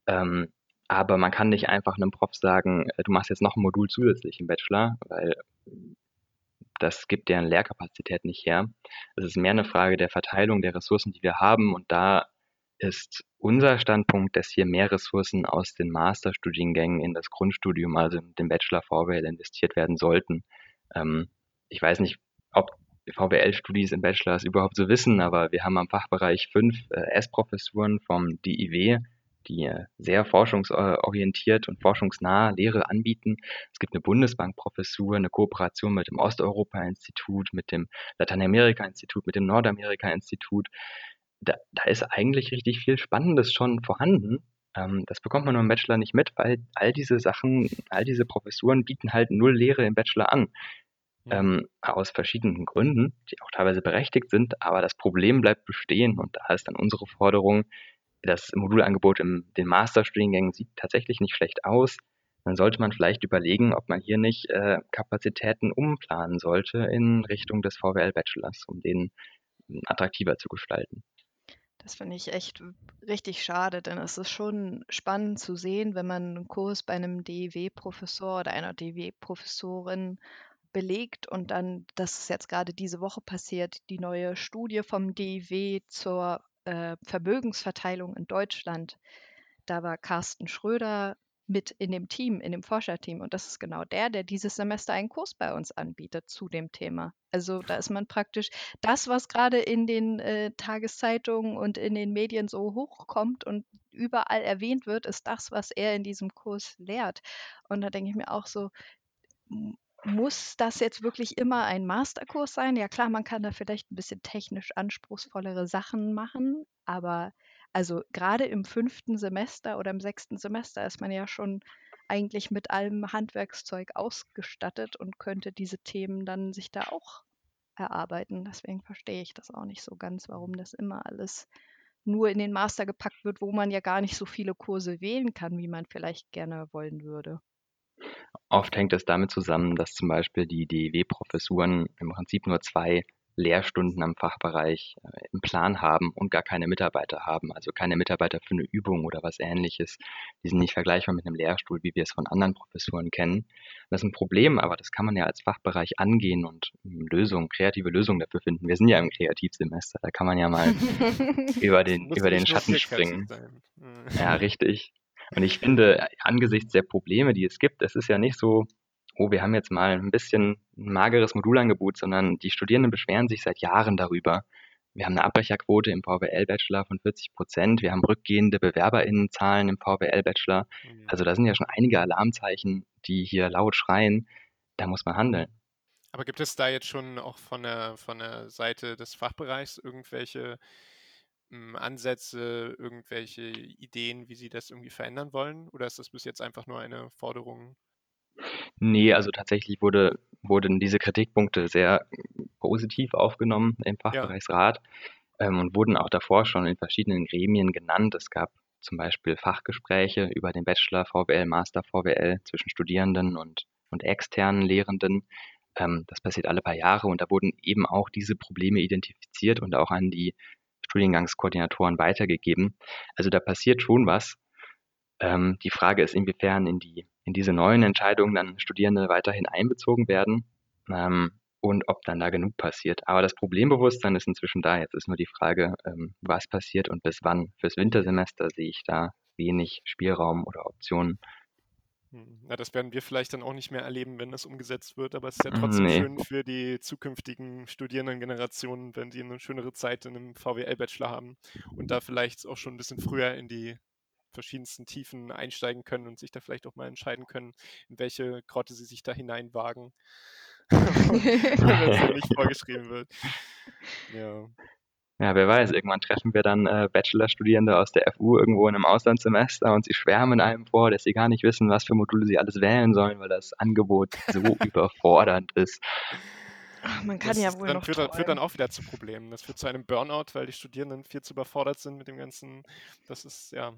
Ähm, aber man kann nicht einfach einem Prof sagen, äh, du machst jetzt noch ein Modul zusätzlich im Bachelor, weil das gibt deren Lehrkapazität nicht her. Es ist mehr eine Frage der Verteilung der Ressourcen, die wir haben. Und da ist unser Standpunkt, dass hier mehr Ressourcen aus den Masterstudiengängen in das Grundstudium, also in den Bachelor VWL, investiert werden sollten. Ähm, ich weiß nicht, ob VWL-Studis im Bachelor überhaupt so wissen, aber wir haben am Fachbereich fünf äh, S-Professuren vom DIW die äh, sehr forschungsorientiert und forschungsnah Lehre anbieten. Es gibt eine Bundesbankprofessur, eine Kooperation mit dem Osteuropa-Institut, mit dem Lateinamerika-Institut, mit dem Nordamerika-Institut. Da, da ist eigentlich richtig viel Spannendes schon vorhanden. Ähm, das bekommt man nur im Bachelor nicht mit, weil all diese Sachen, all diese Professuren bieten halt null Lehre im Bachelor an. Ähm, aus verschiedenen Gründen, die auch teilweise berechtigt sind, aber das Problem bleibt bestehen und da ist dann unsere Forderung, das Modulangebot in den Masterstudiengängen sieht tatsächlich nicht schlecht aus. Dann sollte man vielleicht überlegen, ob man hier nicht äh, Kapazitäten umplanen sollte in Richtung des VWL-Bachelors, um den hm, attraktiver zu gestalten. Das finde ich echt richtig schade, denn es ist schon spannend zu sehen, wenn man einen Kurs bei einem DEW-Professor oder einer DEW-Professorin belegt und dann, das ist jetzt gerade diese Woche passiert, die neue Studie vom DEW zur äh, Vermögensverteilung in Deutschland. Da war Carsten Schröder mit in dem Team, in dem Forscherteam. Und das ist genau der, der dieses Semester einen Kurs bei uns anbietet zu dem Thema. Also da ist man praktisch das, was gerade in den äh, Tageszeitungen und in den Medien so hochkommt und überall erwähnt wird, ist das, was er in diesem Kurs lehrt. Und da denke ich mir auch so, muss das jetzt wirklich immer ein Masterkurs sein? Ja klar, man kann da vielleicht ein bisschen technisch anspruchsvollere Sachen machen, aber also gerade im fünften Semester oder im sechsten Semester ist man ja schon eigentlich mit allem Handwerkszeug ausgestattet und könnte diese Themen dann sich da auch erarbeiten. Deswegen verstehe ich das auch nicht so ganz, warum das immer alles nur in den Master gepackt wird, wo man ja gar nicht so viele Kurse wählen kann, wie man vielleicht gerne wollen würde. Oft hängt es damit zusammen, dass zum Beispiel die DEW-Professuren im Prinzip nur zwei Lehrstunden am Fachbereich äh, im Plan haben und gar keine Mitarbeiter haben, also keine Mitarbeiter für eine Übung oder was ähnliches. Die sind nicht vergleichbar mit einem Lehrstuhl, wie wir es von anderen Professuren kennen. Das ist ein Problem, aber das kann man ja als Fachbereich angehen und Lösungen, kreative Lösungen dafür finden. Wir sind ja im Kreativsemester, da kann man ja mal (laughs) über den, über den Schatten springen. Ja, (laughs) richtig. Und ich finde, angesichts der Probleme, die es gibt, es ist ja nicht so, oh, wir haben jetzt mal ein bisschen ein mageres Modulangebot, sondern die Studierenden beschweren sich seit Jahren darüber. Wir haben eine Abbrecherquote im VWL-Bachelor von 40 Prozent. Wir haben rückgehende BewerberInnenzahlen im VWL-Bachelor. Mhm. Also da sind ja schon einige Alarmzeichen, die hier laut schreien. Da muss man handeln. Aber gibt es da jetzt schon auch von der, von der Seite des Fachbereichs irgendwelche Ansätze, irgendwelche Ideen, wie Sie das irgendwie verändern wollen? Oder ist das bis jetzt einfach nur eine Forderung? Nee, also tatsächlich wurde, wurden diese Kritikpunkte sehr positiv aufgenommen im Ja. Fachbereichsrat ähm, und wurden auch davor schon in verschiedenen Gremien genannt. Es gab zum Beispiel Fachgespräche über den Bachelor VWL, Master VWL zwischen Studierenden und, und externen Lehrenden. Ähm, das passiert alle paar Jahre und da wurden eben auch diese Probleme identifiziert und auch an die Studiengangskoordinatoren weitergegeben. Also da passiert schon was. Ähm, die Frage ist, inwiefern in die in diese neuen Entscheidungen dann Studierende weiterhin einbezogen werden ähm, und ob dann da genug passiert. Aber das Problembewusstsein ist inzwischen da. Jetzt ist nur die Frage, ähm, was passiert und bis wann. Fürs Wintersemester sehe ich da wenig Spielraum oder Optionen. Hm, Na, das werden wir vielleicht dann auch nicht mehr erleben, wenn das umgesetzt wird, aber es ist ja trotzdem Nee. schön für die zukünftigen Studierendengenerationen, wenn die eine schönere Zeit in einem VWL-Bachelor haben und da vielleicht auch schon ein bisschen früher in die verschiedensten Tiefen einsteigen können und sich da vielleicht auch mal entscheiden können, in welche Grotte sie sich da hineinwagen, wenn es ja nicht (laughs) vorgeschrieben wird. Ja. Ja, wer weiß, irgendwann treffen wir dann äh, Bachelorstudierende aus der FU irgendwo in einem Auslandssemester und sie schwärmen einem vor, dass sie gar nicht wissen, was für Module sie alles wählen sollen, weil das Angebot so (laughs) überfordernd ist. Ach, Man kann Das ja wohl dann noch führt, dann- führt dann auch wieder zu Problemen. Das führt zu einem Burnout, weil die Studierenden viel zu überfordert sind mit dem ganzen. Das ist ja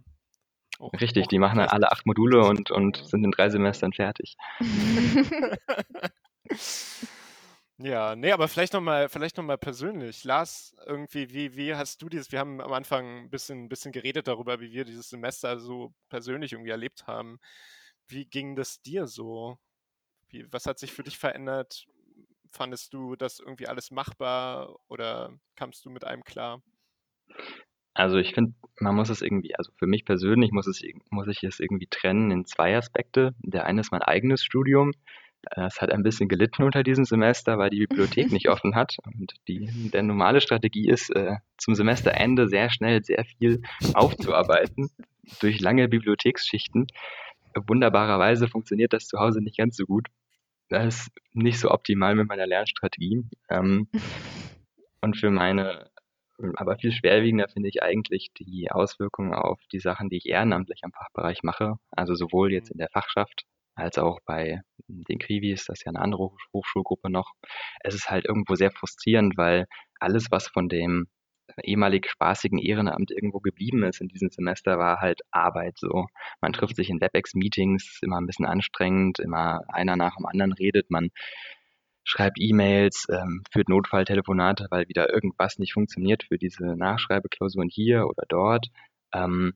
auch. Richtig, auch die machen dann alle acht Module und, und sind in drei Semestern fertig. (laughs) (laughs) Ja, nee, aber vielleicht nochmal, vielleicht noch persönlich. Lars, irgendwie, wie, wie hast du dieses, wir haben am Anfang ein bisschen, bisschen geredet darüber, wie wir dieses Semester so persönlich irgendwie erlebt haben. Wie ging das dir so? Wie, was hat sich für dich verändert? Fandest du das irgendwie alles machbar oder kamst du mit einem klar? Also ich finde, man muss es irgendwie, also für mich persönlich muss es, muss ich es irgendwie trennen in zwei Aspekte. Der eine ist mein eigenes Studium. Es hat ein bisschen gelitten unter diesem Semester, weil die Bibliothek (laughs) nicht offen hat. Und die, der normale Strategie ist, äh, zum Semesterende sehr schnell sehr viel aufzuarbeiten. durch lange Bibliotheksschichten. Wunderbarerweise funktioniert das zu Hause nicht ganz so gut. Das ist nicht so optimal mit meiner Lernstrategie. Ähm, und für meine, aber viel schwerwiegender finde ich eigentlich die Auswirkungen auf die Sachen, die ich ehrenamtlich am Fachbereich mache. Also sowohl jetzt in der Fachschaft als auch bei den Krivis, das ist ja eine andere Hoch- Hochschulgruppe noch. Es ist halt irgendwo sehr frustrierend, weil alles, was von dem ehemalig spaßigen Ehrenamt irgendwo geblieben ist in diesem Semester, war halt Arbeit so. Man trifft sich in WebEx-Meetings, immer ein bisschen anstrengend, immer einer nach dem anderen redet, man schreibt E-Mails, ähm, führt Notfalltelefonate, weil wieder irgendwas nicht funktioniert für diese Nachschreibeklausuren hier oder dort. Ähm,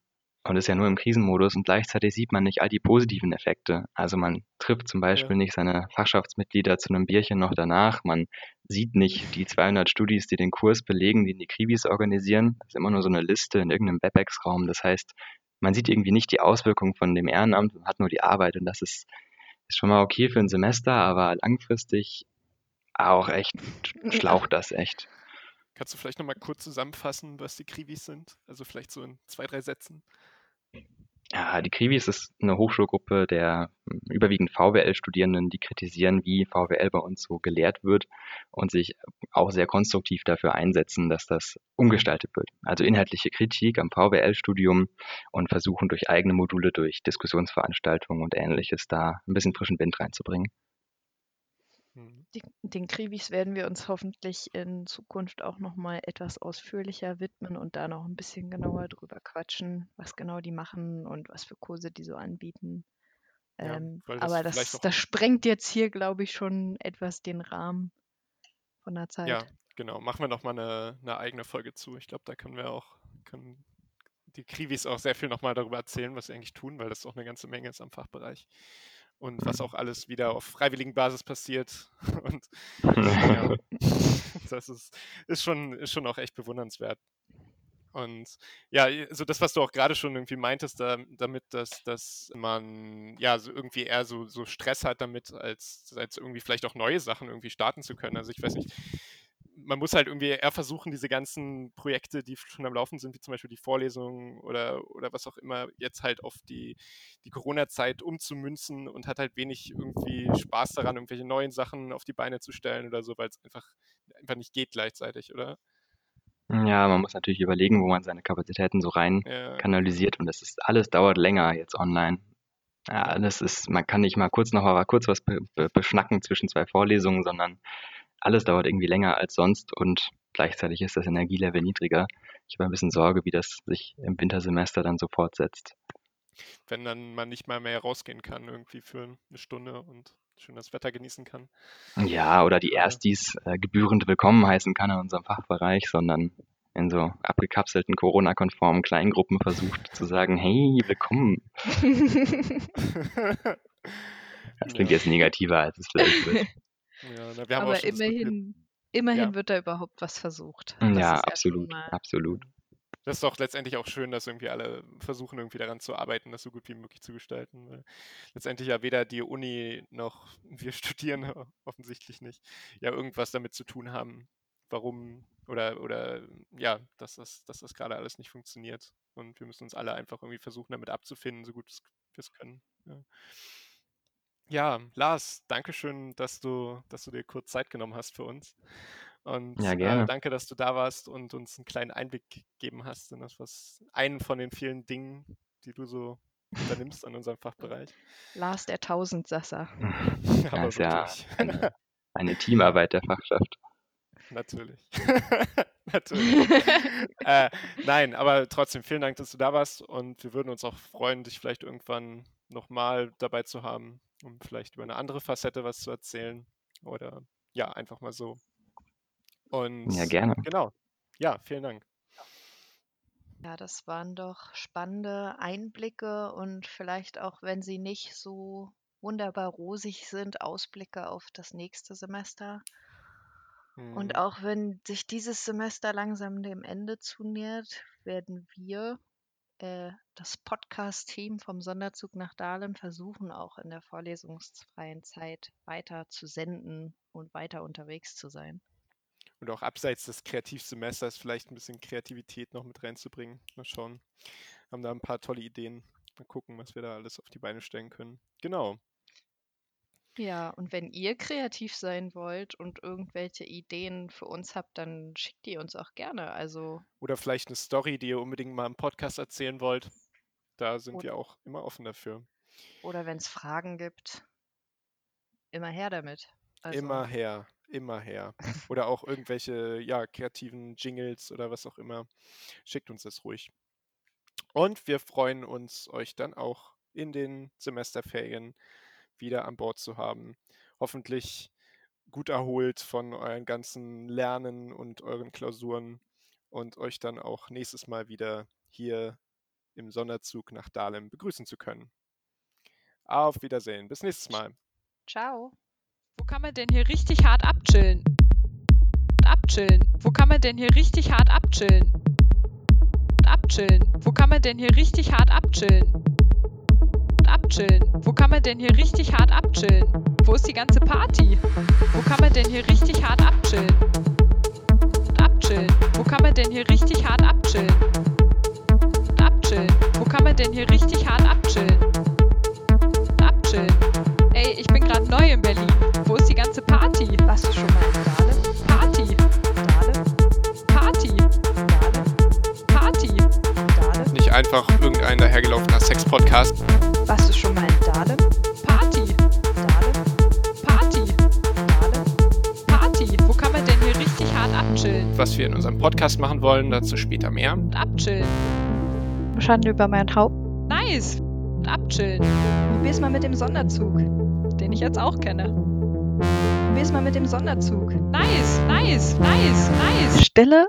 und ist ja nur im Krisenmodus und gleichzeitig sieht man nicht all die positiven Effekte. Also man trifft zum Beispiel Ja. nicht seine Fachschaftsmitglieder zu einem Bierchen noch danach. Man sieht nicht die 200 Studis, die den Kurs belegen, die die Krivis organisieren. Das ist immer nur so eine Liste in irgendeinem WebEx-Raum. Das heißt, man sieht irgendwie nicht die Auswirkungen von dem Ehrenamt und hat nur die Arbeit. Und das ist, ist schon mal okay für ein Semester, aber langfristig auch echt (laughs) schlaucht das echt. Kannst du vielleicht nochmal kurz zusammenfassen, was die Krivis sind? Also vielleicht so in zwei, drei Sätzen. Ja, die Krivis ist eine Hochschulgruppe der hm, überwiegend VWL-Studierenden, die kritisieren, wie VWL bei uns so gelehrt wird und sich auch sehr konstruktiv dafür einsetzen, dass das umgestaltet wird. Also inhaltliche Kritik am VWL-Studium und versuchen durch eigene Module, durch Diskussionsveranstaltungen und ähnliches da ein bisschen frischen Wind reinzubringen. Die, den Krivis werden wir uns hoffentlich in Zukunft auch noch mal etwas ausführlicher widmen und da noch ein bisschen genauer drüber quatschen, was genau die machen und was für Kurse die so anbieten. Ja, Ähm, das aber das, das sprengt jetzt hier, glaube ich, schon etwas den Rahmen von der Zeit. Ja, genau. Machen wir nochmal eine, eine eigene Folge zu. Ich glaube, da können wir auch, können die Krivis auch sehr viel nochmal darüber erzählen, was sie eigentlich tun, weil das auch eine ganze Menge ist am Fachbereich. Und was auch alles wieder auf freiwilligen Basis passiert. (laughs) Und ja, (laughs) das ist, ist, schon, ist schon auch echt bewundernswert. Und ja, so das, was du auch gerade schon irgendwie meintest, da, damit, dass, dass man ja so irgendwie eher so, so Stress hat damit, als, als irgendwie vielleicht auch neue Sachen irgendwie starten zu können. Also ich weiß nicht, man muss halt irgendwie eher versuchen, diese ganzen Projekte, die schon am Laufen sind, wie zum Beispiel die Vorlesungen oder, oder was auch immer, jetzt halt auf die, die Corona-Zeit umzumünzen und hat halt wenig irgendwie Spaß daran, irgendwelche neuen Sachen auf die Beine zu stellen oder so, weil es einfach, einfach nicht geht gleichzeitig, oder? Ja, man muss natürlich überlegen, wo man seine Kapazitäten so rein Ja, kanalisiert und das ist alles dauert länger jetzt online. Ja, das ist, man kann nicht mal kurz noch mal kurz was be be beschnacken zwischen zwei Vorlesungen, sondern alles dauert irgendwie länger als sonst und gleichzeitig ist das Energielevel niedriger. Ich habe ein bisschen Sorge, wie das sich im Wintersemester dann so fortsetzt. wenn dann man nicht mal mehr rausgehen kann, irgendwie für eine Stunde und schön das Wetter genießen kann. Ja, oder die Ja. Erstis äh, gebührend willkommen heißen kann in unserem Fachbereich, sondern in so abgekapselten Corona-konformen Kleingruppen versucht zu sagen, hey, willkommen. (laughs) Das klingt Ja. jetzt negativer, als es vielleicht (laughs) wird. Ja, na, wir haben Aber immerhin, immerhin Ja. wird da überhaupt was versucht. Das Ja, ist ja absolut, absolut. Das ist doch letztendlich auch schön, dass irgendwie alle versuchen, irgendwie daran zu arbeiten, das so gut wie möglich zu gestalten. Weil letztendlich ja weder die Uni noch wir (laughs) studieren offensichtlich nicht, ja irgendwas damit zu tun haben, warum oder oder ja, dass das, dass das gerade alles nicht funktioniert. Und wir müssen uns alle einfach irgendwie versuchen, damit abzufinden, so gut wir es können. Ja. Ja, Lars, danke schön, dass du, dass du dir kurz Zeit genommen hast für uns. Und Ja, äh, gerne. danke, dass du da warst und uns einen kleinen Einblick gegeben hast in das, was einen von den vielen Dingen, die du so unternimmst an unserem Fachbereich. Lars der Tausendsasser. (laughs) Ja, Aber ist ja (laughs) eine, eine Teamarbeit der Fachschaft. natürlich. (laughs) natürlich. äh, nein, aber trotzdem vielen Dank, dass du da warst und wir würden uns auch freuen, dich vielleicht irgendwann nochmal dabei zu haben, um vielleicht über eine andere Facette was zu erzählen oder ja, einfach mal so. Und Ja, gerne. genau. Ja, vielen Dank. Ja, das waren doch spannende Einblicke und vielleicht auch, wenn sie nicht so wunderbar rosig sind, Ausblicke auf das nächste Semester. Mhm. Und auch wenn sich dieses Semester langsam dem Ende zunähert, werden wir, äh, das Podcast-Team vom Sonderzug nach Dahlem, versuchen auch in der vorlesungsfreien Zeit weiter zu senden und weiter unterwegs zu sein. Und auch abseits des Kreativsemesters vielleicht ein bisschen Kreativität noch mit reinzubringen. Mal schauen. haben da ein paar tolle Ideen. Mal gucken, was wir da alles auf die Beine stellen können. Genau. Ja, und wenn ihr kreativ sein wollt und irgendwelche Ideen für uns habt, dann schickt die uns auch gerne. Also, Oder vielleicht eine Story, die ihr unbedingt mal im Podcast erzählen wollt. Da sind wir auch immer offen dafür. oder wenn es Fragen gibt, immer her damit. Also, Immer her, immer her. Oder auch irgendwelche ja, kreativen Jingles oder was auch immer. Schickt uns das ruhig. Und wir freuen uns, euch dann auch in den Semesterferien wieder an Bord zu haben. Hoffentlich gut erholt von euren ganzen Lernen und euren Klausuren und euch dann auch nächstes Mal wieder hier im Sonderzug nach Dahlem begrüßen zu können. Auf Wiedersehen. Bis nächstes Mal. Ciao. Wo kann man denn hier richtig hart abchillen? Abchillen. Wo kann man denn hier richtig hart abchillen? Abchillen. Wo kann man denn hier richtig hart abchillen? Abchillen. Wo kann man denn hier richtig hart abchillen? Wo ist die ganze Party? Wo kann man denn hier richtig hart abchillen? Abchillen. Wo kann man denn hier richtig hart abchillen? Abchillen. Wo kann man denn hier richtig hart abchillen? Abchillen. Ey, ich bin gerade neu in Berlin. Wo ist die ganze Party? Warst du schon mal in? Party. Party. Party. Dahlem? Nicht einfach irgendein dahergelaufener Sex-Podcast. Warst du schon mal in Dahlem? Party. Dahlem? Party. Dahlem? Party. Wo kann man denn hier richtig hart abchillen? Was wir in unserem Podcast machen wollen, dazu später mehr. Und abchillen. Schande über mein Haupt. Nice. Und abchillen. Probier's mal mit dem Sonderzug. Den ich jetzt auch kenne. Probier's mal mit dem Sonderzug. Nice, nice, nice, nice. Stille